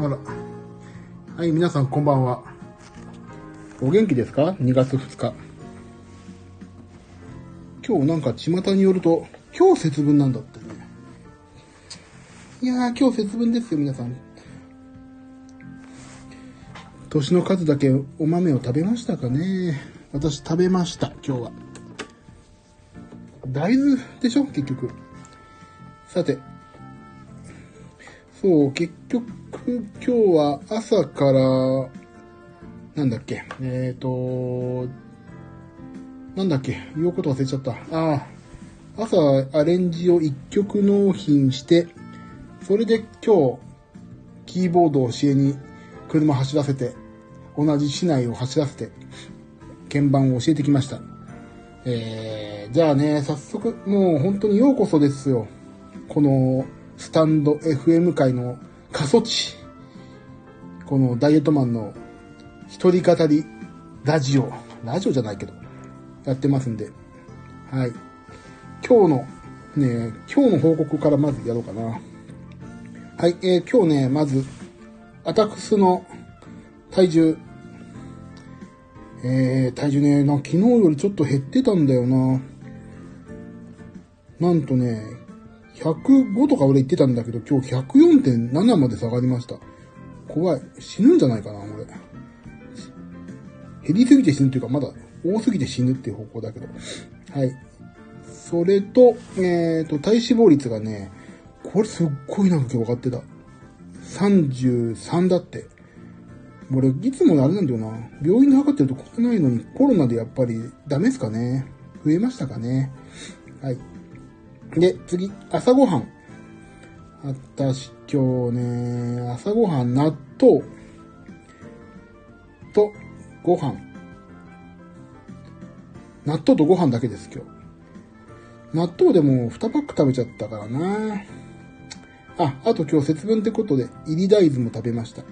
あら。はい、皆さんこんばんは。お元気ですか ?2 月2日。今日なんか巷によると、今日節分なんだってね。いやー、今日節分ですよ、皆さん。年の数だけお豆を食べましたかね私食べました、今日は。大豆でしょ？結局。さて。そう、結局、今日は朝から、なんだっけ、えっ、ー、と、なんだっけ、言うこと忘れちゃった。ああ、朝アレンジを一曲納品して、それで今日、キーボードを教えに車走らせて、同じ市内を走らせて、鍵盤を教えてきました。えー、じゃあね、早速、もう本当にようこそですよ。この、スタンド FM 界の過疎地。このダイエットマンの一人語りラジオ。ラジオじゃないけど、やってますんで。はい。今日の、ね、今日の報告からまずやろうかな。はい、えー、今日ね、まず、アタックスの体重、えー、体重ね、な、昨日よりちょっと減ってたんだよな。なんとね、105とか俺言ってたんだけど、今日104.7まで下がりました。怖い。死ぬんじゃないかな、俺。減りすぎて死ぬっていうか、まだ多すぎて死ぬっていう方向だけど。はい。それと、えっ、ー、と、体脂肪率がね、これすっごいなんか今日分かってた。33だって。俺、いつもあれなんだよな。病院で測ってるとこないのに、コロナでやっぱりダメですかね。増えましたかね。はい。で、次、朝ごはん。私、今日ね、朝ごはん、納豆とご飯。納豆とご飯だけです、今日。納豆でも2パック食べちゃったからな。あ、あと今日節分ってことで、入り大豆も食べました。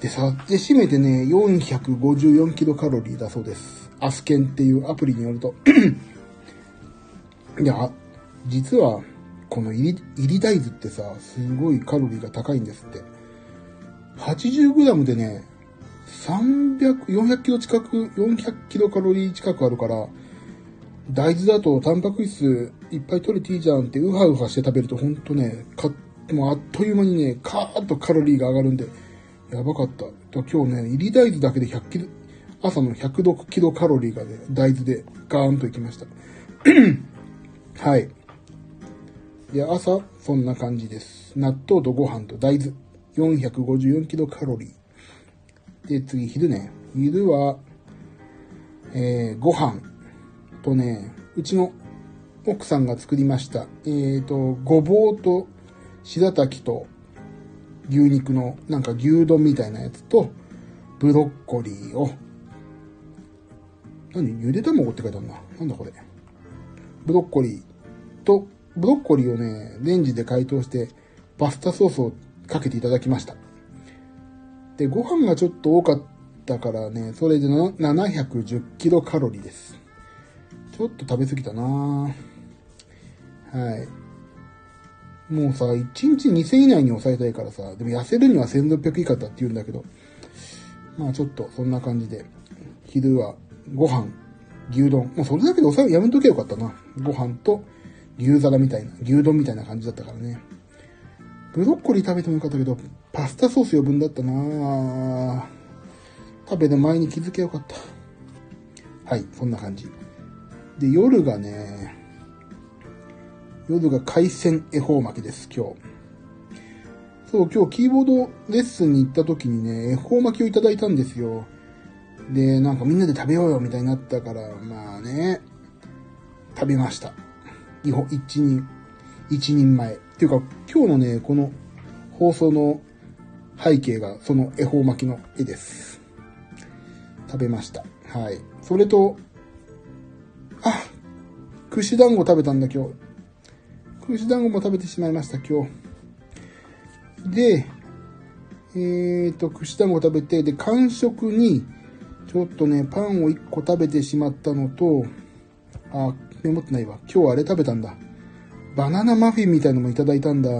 でさ、で、締めてね、454キロカロリーだそうです。アスケンっていうアプリによると。いや、実は、この入り、入り大豆ってさ、すごいカロリーが高いんですって。80g でね、300、400キロ近く、400キロカロリー近くあるから、大豆だとタンパク質いっぱい取れていいじゃんってウハウハして食べるとほんとね、か、もうあっという間にね、カーッとカロリーが上がるんで、やばかった。と今日ね、入り大豆だけで100キロ、朝の106キロカロリーがね、大豆でガーンといきました。はい。で、朝、そんな感じです。納豆とご飯と大豆。454キロカロリー。で、次、昼ね。昼は、えー、ご飯とね、うちの奥さんが作りました。えーと、ごぼうと白滝と牛肉のなんか牛丼みたいなやつと、ブロッコリーを、何？ゆで卵って書いてあるな。なんだこれ。ブロッコリーと、ブロッコリーをね、レンジで解凍して、パスタソースをかけていただきました。で、ご飯がちょっと多かったからね、それで710キロカロリーです。ちょっと食べ過ぎたなはい。もうさ、1日2000以内に抑えたいからさ、でも痩せるには1600以下だって言うんだけど、まあちょっとそんな感じで、昼はご飯、牛丼。もうそれだけで抑え、やめとけばよかったな。ご飯と牛皿みたいな、牛丼みたいな感じだったからね。ブロッコリー食べてもよかったけど、パスタソース余分だったな食べる前に気づけよかった。はい、そんな感じ。で、夜がね、夜が海鮮恵方巻きです、今日。そう、今日キーボードレッスンに行った時にね、恵方巻きをいただいたんですよ。で、なんかみんなで食べようよみたいになったから、まあね、食べました。一人、一人前。っていうか、今日のね、この放送の背景がその恵方巻きの絵です。食べました。はい。それと、あ、串団子食べたんだ今日。串団子も食べてしまいました今日。で、えーと、串団子食べて、で、完食に、ちょっとね、パンを1個食べてしまったのと、あ、メモってないわ。今日あれ食べたんだ。バナナマフィンみたいのもいただいたんだ。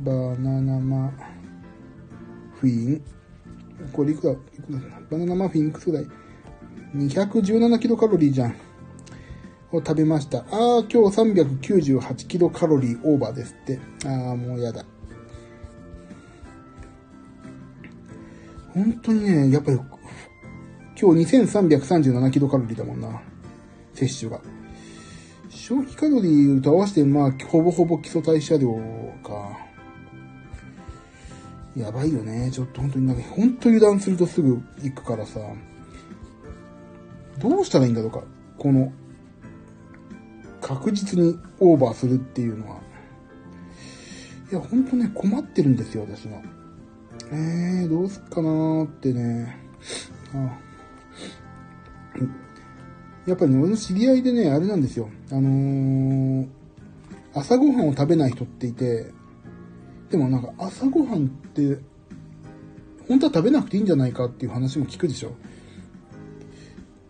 バナナマフィン。これいくら、いくらバナナマフィンいくつぐらい ?217 キロカロリーじゃん。を食べました。ああ、今日398キロカロリーオーバーですって。ああ、もうやだ。本当にね、やっぱり、今日2337キロカロリーだもんな。摂取が。消費カロリーと合わせて、まあ、ほぼほぼ基礎代謝量か。やばいよね。ちょっと本当になんか、本当油断するとすぐ行くからさ。どうしたらいいんだろうか。この、確実にオーバーするっていうのは。いや、ほんとね、困ってるんですよ、私が。えー、どうすっかなーってね。あやっぱりね、俺の知り合いでね、あれなんですよ。あのー、朝ごはんを食べない人っていて、でもなんか朝ごはんって、本当は食べなくていいんじゃないかっていう話も聞くでしょ。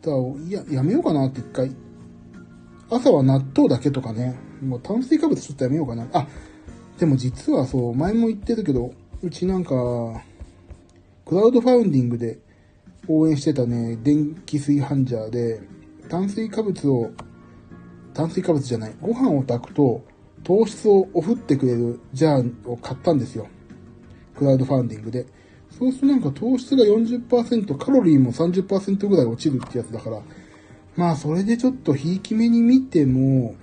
だから、いや、やめようかなって一回。朝は納豆だけとかね、もう炭水化物ちょっとやめようかな。あ、でも実はそう、前も言ってるけど、うちなんか、クラウドファウンディングで応援してたね、電気炊飯ジャーで、炭水化物を、炭水化物じゃない、ご飯を炊くと、糖質をおふってくれるジャーを買ったんですよ。クラウドファンディングで。そうするとなんか糖質が40%、カロリーも30%ぐらい落ちるってやつだから、まあそれでちょっとひいき目に見ても、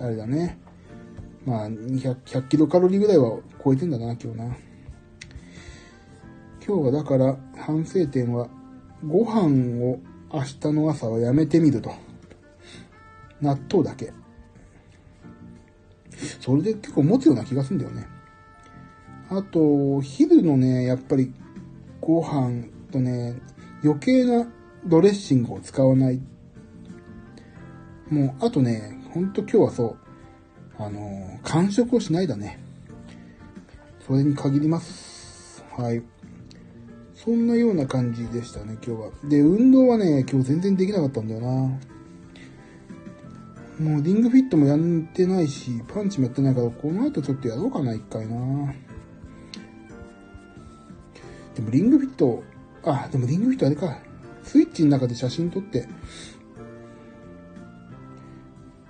あれだね。まあ200、100キロカロリーぐらいは超えてんだな、今日な。今日はだから反省点は、ご飯を明日の朝はやめてみると。納豆だけ。それで結構持つような気がするんだよね。あと、昼のね、やっぱりご飯とね、余計なドレッシングを使わない。もう、あとね、ほんと今日はそう、あの、完食をしないだね。それに限ります。はい。そんなような感じでしたね、今日は。で、運動はね、今日全然できなかったんだよな。もうリングフィットもやってないし、パンチもやってないから、この後ちょっとやろうかな、一回な。でもリングフィット、あ、でもリングフィットあれか。スイッチの中で写真撮って、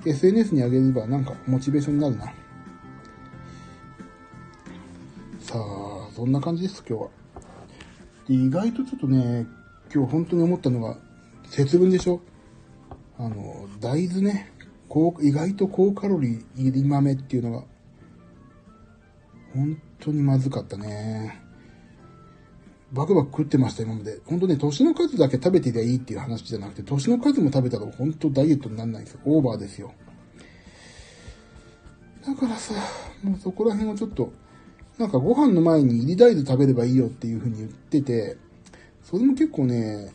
SNS に上げればなんかモチベーションになるな。さあ、そんな感じです、今日は？意外とちょっとね、今日本当に思ったのが、節分でしょ？あの、大豆ね。高、意外と高カロリー入り豆っていうのが、本当にまずかったね。バクバク食ってました、今まで。本当ね、年の数だけ食べてりゃいいっていう話じゃなくて、年の数も食べたら本当ダイエットにならないんですよ。オーバーですよ。だからさ、もうそこら辺をちょっと、なんかご飯の前に入り大豆食べればいいよっていう風に言ってて、それも結構ね、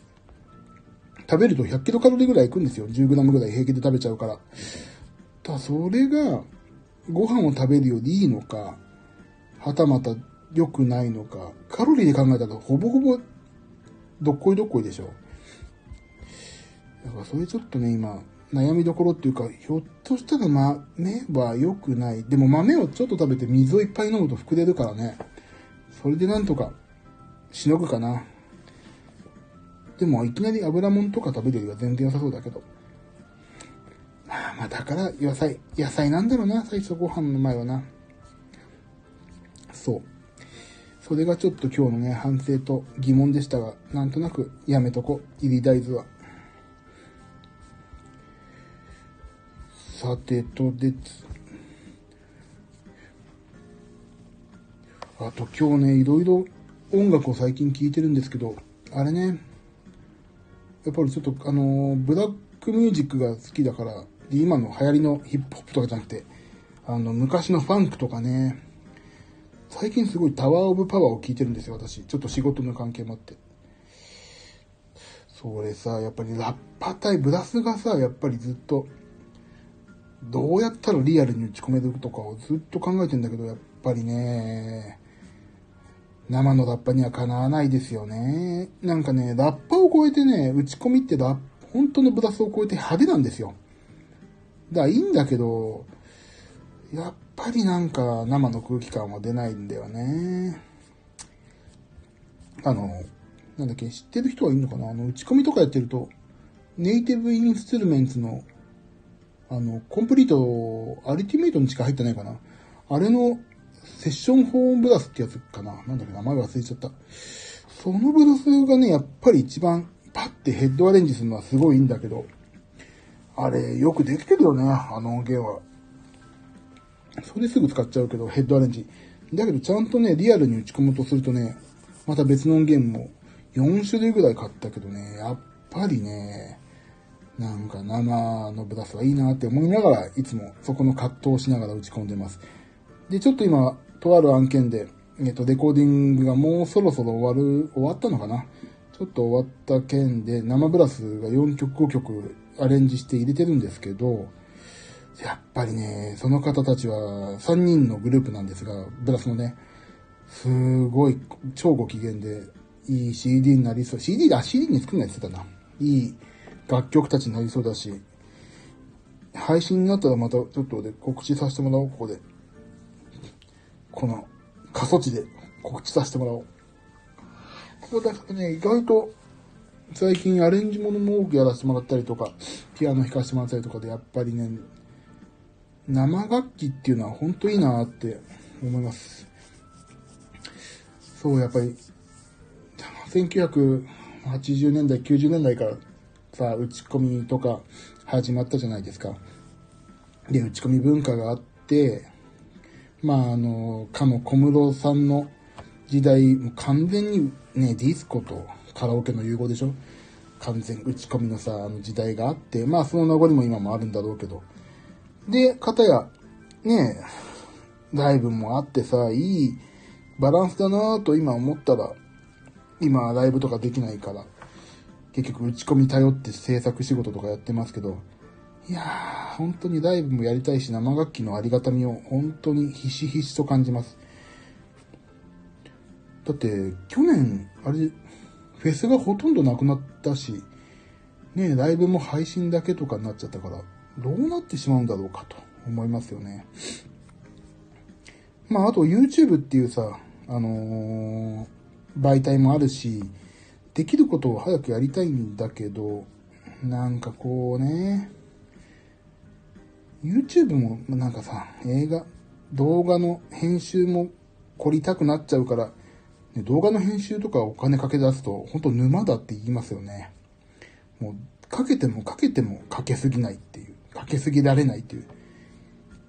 食べると100キロカロリーぐらいいくんですよ。10グラムぐらい平気で食べちゃうから。ただそれが、ご飯を食べるよりいいのか、はたまた良くないのか、カロリーで考えたらほぼほぼどっこいどっこいでしょ。だからそれちょっとね、今、悩みどころっていうか、ひょっとしたら豆は良くない。でも豆をちょっと食べて水をいっぱい飲むと膨れるからね。それでなんとか、しのぐかな。でも、いきなり油もんとか食べるよりは全然良さそうだけど。まあまあ、だから野菜、野菜なんだろうな、最初ご飯の前はな。そう。それがちょっと今日のね、反省と疑問でしたが、なんとなくやめとこ、入り大豆は。さてとです。あと今日ね、いろいろ音楽を最近聴いてるんですけど、あれね、やっぱりちょっとあの、ブラックミュージックが好きだから、で今の流行りのヒップホップとかじゃなくて、あの、昔のファンクとかね、最近すごいタワーオブパワーを聞いてるんですよ、私。ちょっと仕事の関係もあって。それさ、やっぱりラッパ対ブラスがさ、やっぱりずっと、どうやったらリアルに打ち込めるとかをずっと考えてんだけど、やっぱりね、生のラッパにはかなわないですよね。なんかね、ラッパを超えてね、打ち込みってラ本当のブラスを超えて派手なんですよ。だからいいんだけど、やっぱりなんか生の空気感は出ないんだよね。あの、なんだっけ、知ってる人はいるのかな？あの、打ち込みとかやってると、ネイティブインストゥルメンツの、あの、コンプリート、アルティメイトにしか入ってないかな。あれの、セッションホームブラスってやつかな。なんだっけ、名前忘れちゃった。そのブラスがね、やっぱり一番パッてヘッドアレンジするのはすごいいいんだけど、あれ、よくできてるよね、あの音源は。それすぐ使っちゃうけど、ヘッドアレンジ。だけど、ちゃんとね、リアルに打ち込むとするとね、また別の音源も4種類ぐらい買ったけどね、やっぱりね、なんか生のブラスはいいなって思いながら、いつもそこの葛藤をしながら打ち込んでます。で、ちょっと今、とある案件で、えっと、レコーディングがもうそろそろ終わる、終わったのかな？ちょっと終わった件で、生ブラスが4曲5曲アレンジして入れてるんですけど、やっぱりね、その方たちは3人のグループなんですが、ブラスのね、すごい超ご機嫌で、いい CD になりそう。CD だ、CD に作んないって言ってたな。いい楽曲たちになりそうだし、配信になったらまたちょっとで告知させてもらおう、ここで。この過疎地で告知させてもらおう。ここだからね、意外と最近アレンジものも多くやらせてもらったりとか、ピアノ弾かせてもらったりとかで、やっぱりね、生楽器っていうのは本当いいなって思います。そう、やっぱり、1980年代、90年代からさ、打ち込みとか始まったじゃないですか。で、打ち込み文化があって、まあ、あの、かの小室さんの時代、もう完全にね、ディスコとカラオケの融合でしょ完全打ち込みのさ、あの時代があって、まあその名残も今もあるんだろうけど。で、かたや、ね、ライブもあってさ、いいバランスだなぁと今思ったら、今ライブとかできないから、結局打ち込み頼って制作仕事とかやってますけど、いやー、本当にライブもやりたいし、生楽器のありがたみを本当にひしひしと感じます。だって、去年、あれ、フェスがほとんどなくなったし、ねライブも配信だけとかになっちゃったから、どうなってしまうんだろうかと思いますよね。まあ、あと YouTube っていうさ、あのー、媒体もあるし、できることを早くやりたいんだけど、なんかこうね、YouTube もなんかさ、映画、動画の編集も凝りたくなっちゃうから、ね、動画の編集とかお金かけ出すと、本当沼だって言いますよね。もう、かけてもかけてもかけすぎないっていう。かけすぎられないっていう。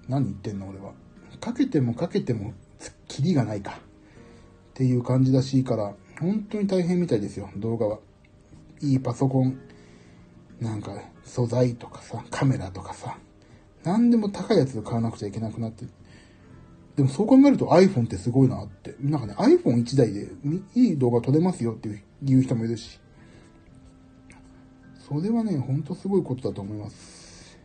何言ってんの俺は。かけてもかけても、キリがないか。っていう感じらしいから、本当に大変みたいですよ、動画は。いいパソコン、なんか、素材とかさ、カメラとかさ、何でも高いやつを買わなくちゃいけなくなってでもそう考えると iPhone ってすごいなって。なんかね、iPhone1 台でいい動画撮れますよっていう人もいるし。それはね、ほんとすごいことだと思います。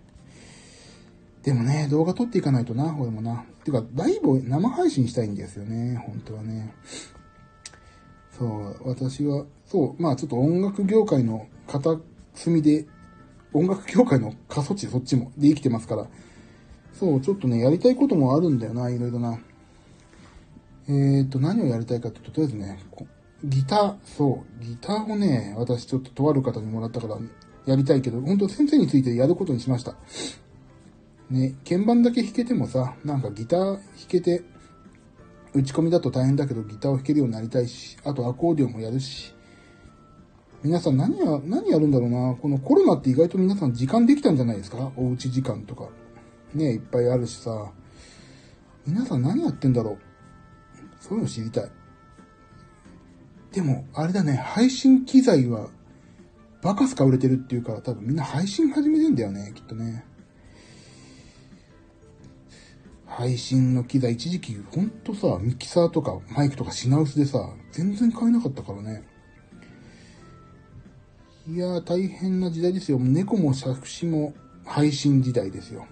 でもね、動画撮っていかないとな、俺もな。てか、ライブを生配信したいんですよね、本当はね。そう、私は、そう、まあちょっと音楽業界の片隅で、音楽業界の過疎地そっちもで生きてますから、そう、ちょっとね、やりたいこともあるんだよな、いろいろな。えーと、何をやりたいかっていうと、とりあえずね、ギター、そう、ギターをね、私ちょっととある方にもらったからやりたいけど、本当先生についてやることにしました。ね、鍵盤だけ弾けてもさ、なんかギター弾けて、打ち込みだと大変だけどギターを弾けるようになりたいし、あとアコーディオンもやるし、皆さん何や、何やるんだろうな。このコロナって意外と皆さん時間できたんじゃないですか？おうち時間とか。ね、いっぱいあるしさ、皆さん何やってんだろう？そういうの知りたい。でも、あれだね、配信機材は、バカすか売れてるっていうから、多分みんな配信始めてんだよね、きっとね。配信の機材、一時期、ほんとさ、ミキサーとかマイクとか品薄でさ、全然買えなかったからね。いやー、大変な時代ですよ。猫も作詞も配信時代ですよ。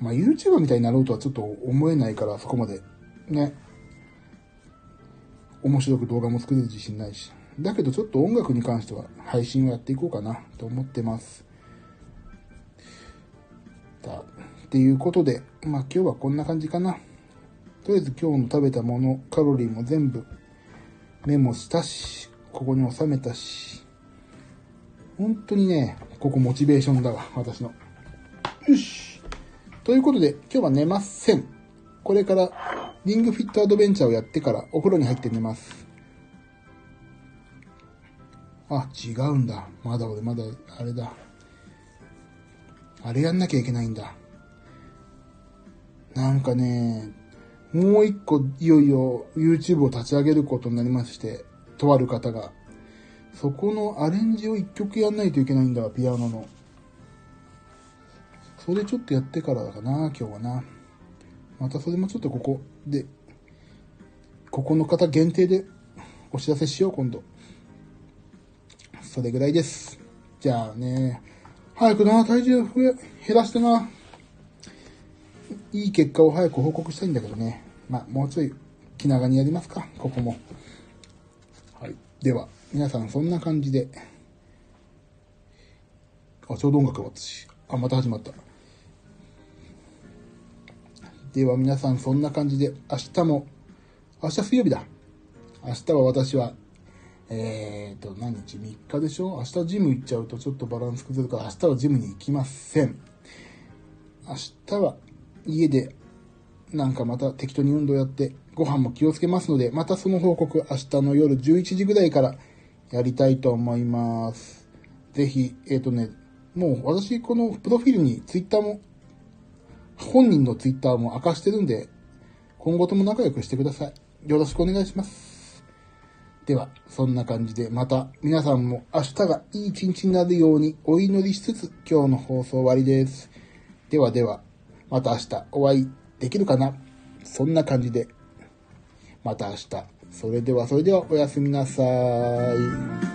まあ、YouTuber みたいになろうとはちょっと思えないから、そこまで。ね。面白く動画も作れる自信ないし。だけどちょっと音楽に関しては配信をやっていこうかなと思ってます。っていうことで、まあ今日はこんな感じかな。とりあえず今日の食べたもの、カロリーも全部メモしたし、ここに収めたし、本当にね、ここモチベーションだわ、私の。よし。ということで、今日は寝ません。これから、リングフィットアドベンチャーをやってからお風呂に入って寝ます。あ、違うんだ。まだ俺、まだ、あれだ。あれやんなきゃいけないんだ。なんかね、もう一個、いよいよ YouTube を立ち上げることになりまして、とある方が。そこのアレンジを一曲やんないといけないんだわ、ピアノの。それちょっとやってからだかな、今日はな。またそれもちょっとここで、ここの方限定でお知らせしよう、今度。それぐらいです。じゃあね、早くな、体重増え、減らしてな。いい結果を早く報告したいんだけどね。まあ、もうちょい気長にやりますか、ここも。はい。では、皆さんそんな感じで。あ、ちょうど音楽が終わったし。あ、また始まった。では皆さんそんな感じで、明日も、明日水曜日だ。明日は私は、えーと、何日 ?3 日でしょ？明日ジム行っちゃうとちょっとバランス崩れるから、明日はジムに行きません。明日は家でなんかまた適当に運動やってご飯も気をつけますので、またその報告明日の夜11時ぐらいからやりたいと思います。ぜひ、えっ、とね、もう私このプロフィールにツイッターも、本人のツイッターも明かしてるんで、今後とも仲良くしてください。よろしくお願いします。では、そんな感じでまた皆さんも明日がいい一日になるようにお祈りしつつ今日の放送終わりです。ではでは、また明日お会いできるかな？そんな感じで、また明日。それではそれではおやすみなさい。